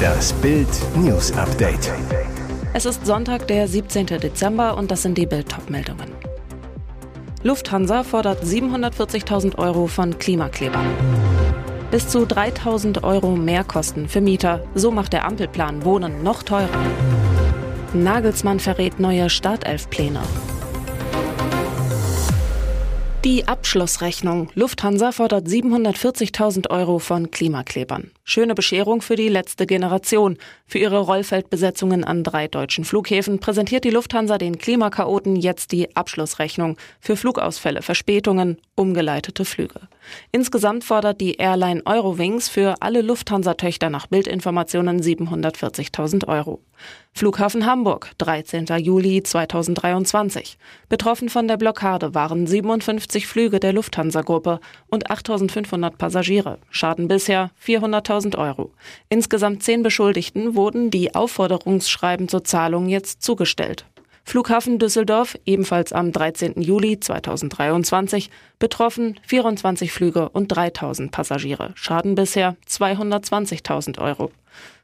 Das Bild News Update. Es ist Sonntag, der 17. Dezember und das sind die Bild meldungen Lufthansa fordert 740.000 Euro von Klimaklebern. Bis zu 3.000 Euro Mehrkosten für Mieter. So macht der Ampelplan Wohnen noch teurer. Nagelsmann verrät neue Startelfpläne. Die Abschlussrechnung. Lufthansa fordert 740.000 Euro von Klimaklebern. Schöne Bescherung für die letzte Generation. Für ihre Rollfeldbesetzungen an drei deutschen Flughäfen präsentiert die Lufthansa den Klimakaoten jetzt die Abschlussrechnung für Flugausfälle, Verspätungen, umgeleitete Flüge. Insgesamt fordert die Airline Eurowings für alle Lufthansa-Töchter nach Bildinformationen 740.000 Euro. Flughafen Hamburg, 13. Juli 2023. Betroffen von der Blockade waren 57 Flüge der Lufthansa-Gruppe und 8.500 Passagiere. Schaden bisher 400.000 Euro. Insgesamt zehn Beschuldigten wurden die Aufforderungsschreiben zur Zahlung jetzt zugestellt. Flughafen Düsseldorf, ebenfalls am 13. Juli 2023, betroffen 24 Flüge und 3000 Passagiere. Schaden bisher 220.000 Euro.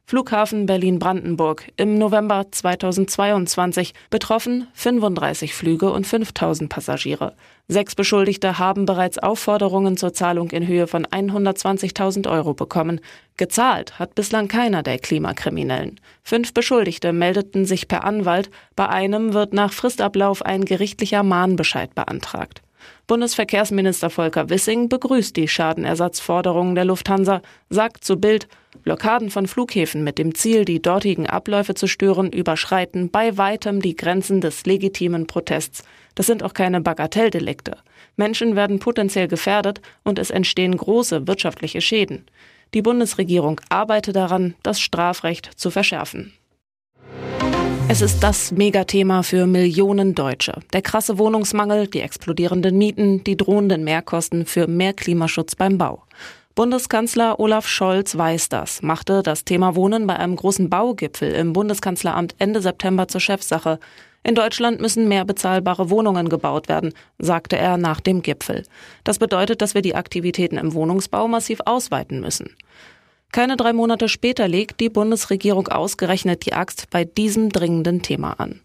Flughafen Berlin-Brandenburg im November 2022 betroffen 35 Flüge und 5000 Passagiere. Sechs Beschuldigte haben bereits Aufforderungen zur Zahlung in Höhe von 120.000 Euro bekommen. Gezahlt hat bislang keiner der Klimakriminellen. Fünf Beschuldigte meldeten sich per Anwalt. Bei einem wird nach Fristablauf ein gerichtlicher Mahnbescheid beantragt. Bundesverkehrsminister Volker Wissing begrüßt die Schadenersatzforderungen der Lufthansa, sagt zu Bild, Blockaden von Flughäfen mit dem Ziel, die dortigen Abläufe zu stören, überschreiten bei weitem die Grenzen des legitimen Protests. Das sind auch keine Bagatelldelikte. Menschen werden potenziell gefährdet und es entstehen große wirtschaftliche Schäden. Die Bundesregierung arbeitet daran, das Strafrecht zu verschärfen. Es ist das Megathema für Millionen Deutsche. Der krasse Wohnungsmangel, die explodierenden Mieten, die drohenden Mehrkosten für mehr Klimaschutz beim Bau. Bundeskanzler Olaf Scholz weiß das, machte das Thema Wohnen bei einem großen Baugipfel im Bundeskanzleramt Ende September zur Chefsache. In Deutschland müssen mehr bezahlbare Wohnungen gebaut werden, sagte er nach dem Gipfel. Das bedeutet, dass wir die Aktivitäten im Wohnungsbau massiv ausweiten müssen. Keine drei Monate später legt die Bundesregierung ausgerechnet die Axt bei diesem dringenden Thema an.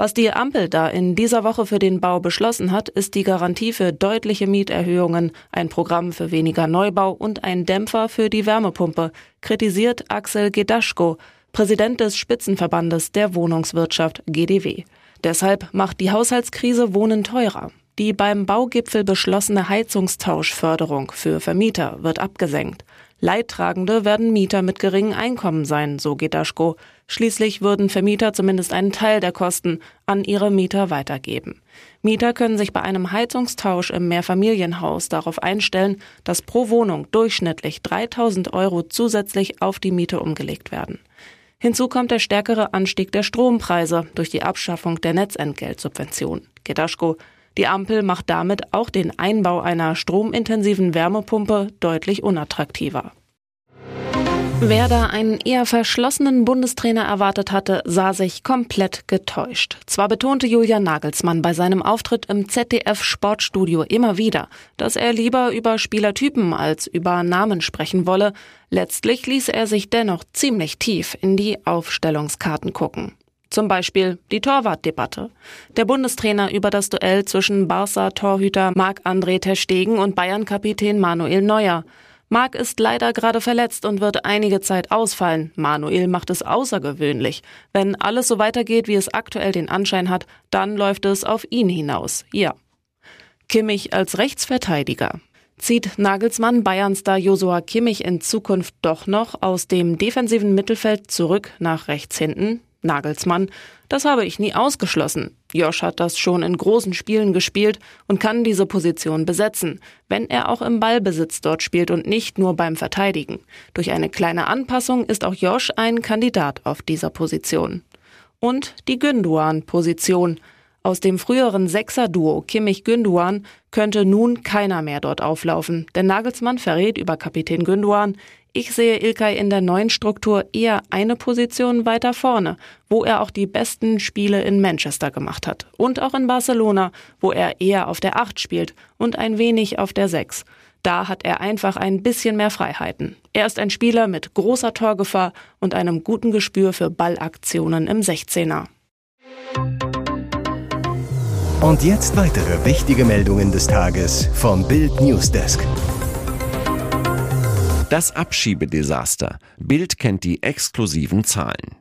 Was die Ampel da in dieser Woche für den Bau beschlossen hat, ist die Garantie für deutliche Mieterhöhungen, ein Programm für weniger Neubau und ein Dämpfer für die Wärmepumpe, kritisiert Axel Gedaschko, Präsident des Spitzenverbandes der Wohnungswirtschaft GDW. Deshalb macht die Haushaltskrise Wohnen teurer. Die beim Baugipfel beschlossene Heizungstauschförderung für Vermieter wird abgesenkt. Leidtragende werden Mieter mit geringem Einkommen sein, so Gedaschko. Schließlich würden Vermieter zumindest einen Teil der Kosten an ihre Mieter weitergeben. Mieter können sich bei einem Heizungstausch im Mehrfamilienhaus darauf einstellen, dass pro Wohnung durchschnittlich 3000 Euro zusätzlich auf die Miete umgelegt werden. Hinzu kommt der stärkere Anstieg der Strompreise durch die Abschaffung der Netzentgeltsubvention. Gedaschko die Ampel macht damit auch den Einbau einer stromintensiven Wärmepumpe deutlich unattraktiver. Wer da einen eher verschlossenen Bundestrainer erwartet hatte, sah sich komplett getäuscht. Zwar betonte Julian Nagelsmann bei seinem Auftritt im ZDF Sportstudio immer wieder, dass er lieber über Spielertypen als über Namen sprechen wolle, letztlich ließ er sich dennoch ziemlich tief in die Aufstellungskarten gucken. Zum Beispiel die Torwartdebatte. Der Bundestrainer über das Duell zwischen Barca-Torhüter Marc-André Terstegen und Bayern-Kapitän Manuel Neuer. Marc ist leider gerade verletzt und wird einige Zeit ausfallen. Manuel macht es außergewöhnlich. Wenn alles so weitergeht, wie es aktuell den Anschein hat, dann läuft es auf ihn hinaus. Ja. Kimmich als Rechtsverteidiger. Zieht Nagelsmann Bayernstar Josua Kimmich in Zukunft doch noch aus dem defensiven Mittelfeld zurück nach rechts hinten? Nagelsmann, das habe ich nie ausgeschlossen. Josh hat das schon in großen Spielen gespielt und kann diese Position besetzen, wenn er auch im Ballbesitz dort spielt und nicht nur beim Verteidigen. Durch eine kleine Anpassung ist auch Josh ein Kandidat auf dieser Position. Und die Günduan-Position. Aus dem früheren Sechser-Duo Kimmich-Günduan könnte nun keiner mehr dort auflaufen, denn Nagelsmann verrät über Kapitän Günduan, ich sehe Ilkay in der neuen Struktur eher eine Position weiter vorne, wo er auch die besten Spiele in Manchester gemacht hat. Und auch in Barcelona, wo er eher auf der Acht spielt und ein wenig auf der Sechs. Da hat er einfach ein bisschen mehr Freiheiten. Er ist ein Spieler mit großer Torgefahr und einem guten Gespür für Ballaktionen im 16er. Und jetzt weitere wichtige Meldungen des Tages vom Bild Newsdesk. Das Abschiebedesaster. Bild kennt die exklusiven Zahlen.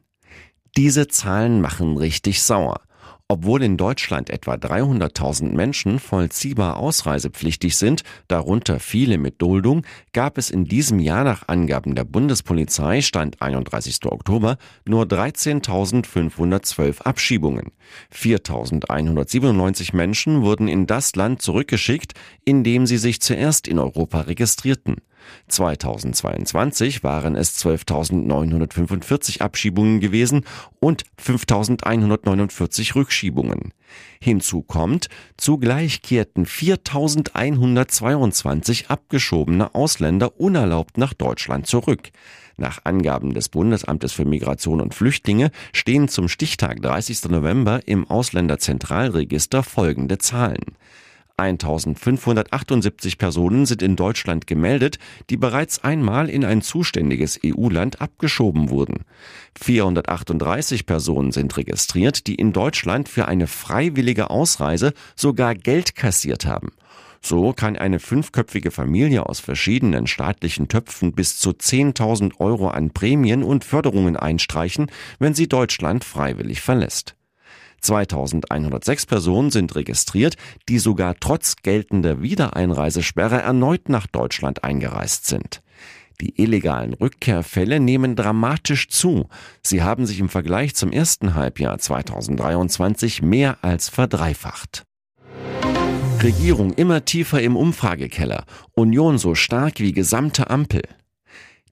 Diese Zahlen machen richtig sauer. Obwohl in Deutschland etwa 300.000 Menschen vollziehbar ausreisepflichtig sind, darunter viele mit Duldung, gab es in diesem Jahr nach Angaben der Bundespolizei Stand 31. Oktober nur 13.512 Abschiebungen. 4.197 Menschen wurden in das Land zurückgeschickt, in dem sie sich zuerst in Europa registrierten. 2022 waren es 12.945 Abschiebungen gewesen und 5.149 Rückschiebungen. Hinzu kommt, zugleich kehrten 4.122 abgeschobene Ausländer unerlaubt nach Deutschland zurück. Nach Angaben des Bundesamtes für Migration und Flüchtlinge stehen zum Stichtag 30. November im Ausländerzentralregister folgende Zahlen. 1578 Personen sind in Deutschland gemeldet, die bereits einmal in ein zuständiges EU-Land abgeschoben wurden. 438 Personen sind registriert, die in Deutschland für eine freiwillige Ausreise sogar Geld kassiert haben. So kann eine fünfköpfige Familie aus verschiedenen staatlichen Töpfen bis zu 10.000 Euro an Prämien und Förderungen einstreichen, wenn sie Deutschland freiwillig verlässt. 2106 Personen sind registriert, die sogar trotz geltender Wiedereinreisesperre erneut nach Deutschland eingereist sind. Die illegalen Rückkehrfälle nehmen dramatisch zu. Sie haben sich im Vergleich zum ersten Halbjahr 2023 mehr als verdreifacht. Regierung immer tiefer im Umfragekeller, Union so stark wie gesamte Ampel.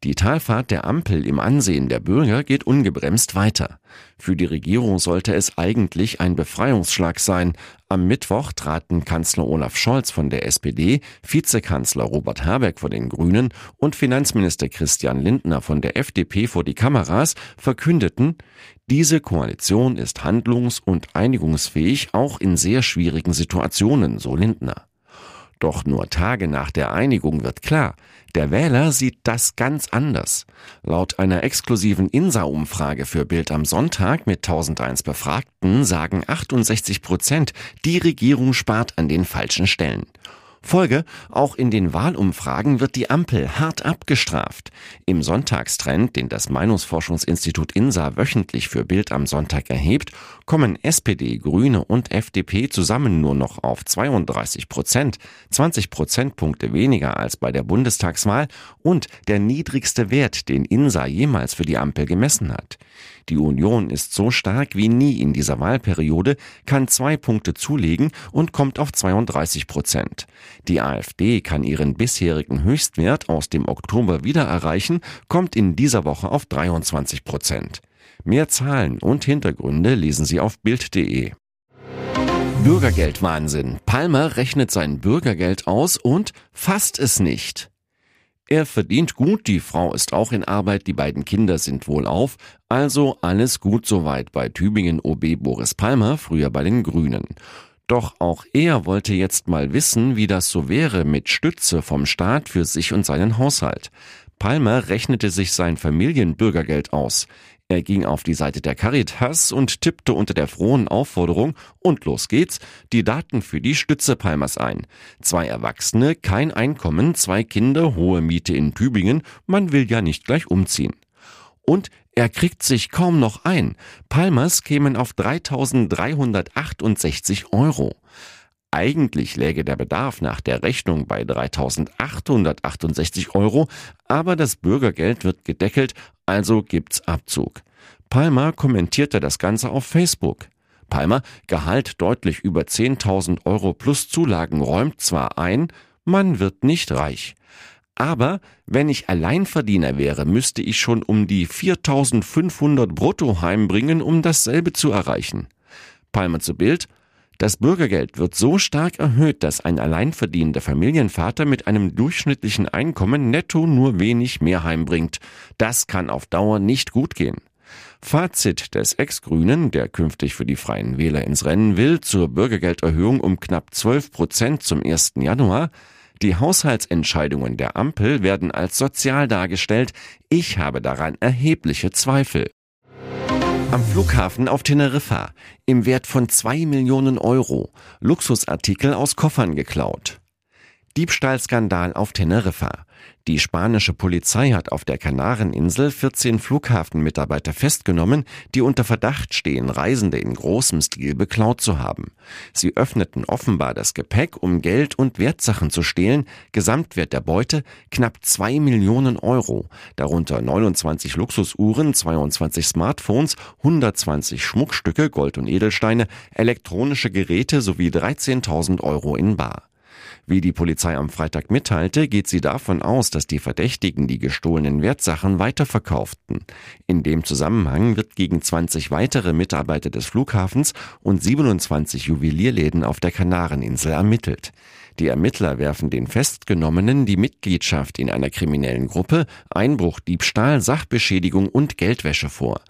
Die Talfahrt der Ampel im Ansehen der Bürger geht ungebremst weiter. Für die Regierung sollte es eigentlich ein Befreiungsschlag sein. Am Mittwoch traten Kanzler Olaf Scholz von der SPD, Vizekanzler Robert Habeck von den Grünen und Finanzminister Christian Lindner von der FDP vor die Kameras, verkündeten, diese Koalition ist handlungs- und einigungsfähig auch in sehr schwierigen Situationen, so Lindner. Doch nur Tage nach der Einigung wird klar, der Wähler sieht das ganz anders. Laut einer exklusiven INSA-Umfrage für Bild am Sonntag mit 1001 Befragten sagen 68 Prozent, die Regierung spart an den falschen Stellen. Folge, auch in den Wahlumfragen wird die Ampel hart abgestraft. Im Sonntagstrend, den das Meinungsforschungsinstitut INSA wöchentlich für Bild am Sonntag erhebt, kommen SPD, Grüne und FDP zusammen nur noch auf 32 Prozent, 20 Prozentpunkte weniger als bei der Bundestagswahl und der niedrigste Wert, den INSA jemals für die Ampel gemessen hat. Die Union ist so stark wie nie in dieser Wahlperiode, kann zwei Punkte zulegen und kommt auf 32 Prozent. Die AfD kann ihren bisherigen Höchstwert aus dem Oktober wieder erreichen, kommt in dieser Woche auf 23 Prozent. Mehr Zahlen und Hintergründe lesen Sie auf Bild.de. Bürgergeldwahnsinn. Palmer rechnet sein Bürgergeld aus und fasst es nicht. Er verdient gut, die Frau ist auch in Arbeit, die beiden Kinder sind wohlauf, also alles gut soweit bei Tübingen OB Boris Palmer, früher bei den Grünen. Doch auch er wollte jetzt mal wissen, wie das so wäre mit Stütze vom Staat für sich und seinen Haushalt. Palmer rechnete sich sein Familienbürgergeld aus. Er ging auf die Seite der Caritas und tippte unter der frohen Aufforderung und los geht's die Daten für die Stütze Palmers ein. Zwei Erwachsene, kein Einkommen, zwei Kinder, hohe Miete in Tübingen, man will ja nicht gleich umziehen. Und er kriegt sich kaum noch ein. Palmers kämen auf 3.368 Euro. Eigentlich läge der Bedarf nach der Rechnung bei 3.868 Euro, aber das Bürgergeld wird gedeckelt, also gibt's Abzug. Palmer kommentierte das Ganze auf Facebook. Palmer, Gehalt deutlich über 10.000 Euro plus Zulagen, räumt zwar ein, man wird nicht reich. Aber wenn ich Alleinverdiener wäre, müsste ich schon um die 4.500 brutto heimbringen, um dasselbe zu erreichen. Palmer zu Bild, das Bürgergeld wird so stark erhöht, dass ein alleinverdienender Familienvater mit einem durchschnittlichen Einkommen netto nur wenig mehr heimbringt. Das kann auf Dauer nicht gut gehen. Fazit des Ex-Grünen, der künftig für die Freien Wähler ins Rennen will, zur Bürgergelderhöhung um knapp 12 Prozent zum 1. Januar. Die Haushaltsentscheidungen der Ampel werden als sozial dargestellt. Ich habe daran erhebliche Zweifel. Am Flughafen auf Teneriffa im Wert von zwei Millionen Euro Luxusartikel aus Koffern geklaut. Diebstahlskandal auf Teneriffa. Die spanische Polizei hat auf der Kanareninsel 14 Flughafenmitarbeiter festgenommen, die unter Verdacht stehen, Reisende in großem Stil beklaut zu haben. Sie öffneten offenbar das Gepäck, um Geld und Wertsachen zu stehlen. Gesamtwert der Beute knapp zwei Millionen Euro, darunter 29 Luxusuhren, 22 Smartphones, 120 Schmuckstücke, Gold und Edelsteine, elektronische Geräte sowie 13.000 Euro in Bar. Wie die Polizei am Freitag mitteilte, geht sie davon aus, dass die Verdächtigen die gestohlenen Wertsachen weiterverkauften. In dem Zusammenhang wird gegen 20 weitere Mitarbeiter des Flughafens und 27 Juwelierläden auf der Kanareninsel ermittelt. Die Ermittler werfen den Festgenommenen die Mitgliedschaft in einer kriminellen Gruppe, Einbruch, Diebstahl, Sachbeschädigung und Geldwäsche vor.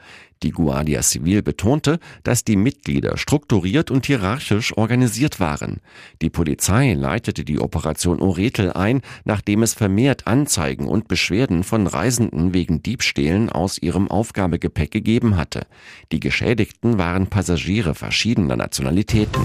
Die Guardia Civil betonte, dass die Mitglieder strukturiert und hierarchisch organisiert waren. Die Polizei leitete die Operation Oretel ein, nachdem es vermehrt Anzeigen und Beschwerden von Reisenden wegen Diebstählen aus ihrem Aufgabegepäck gegeben hatte. Die Geschädigten waren Passagiere verschiedener Nationalitäten.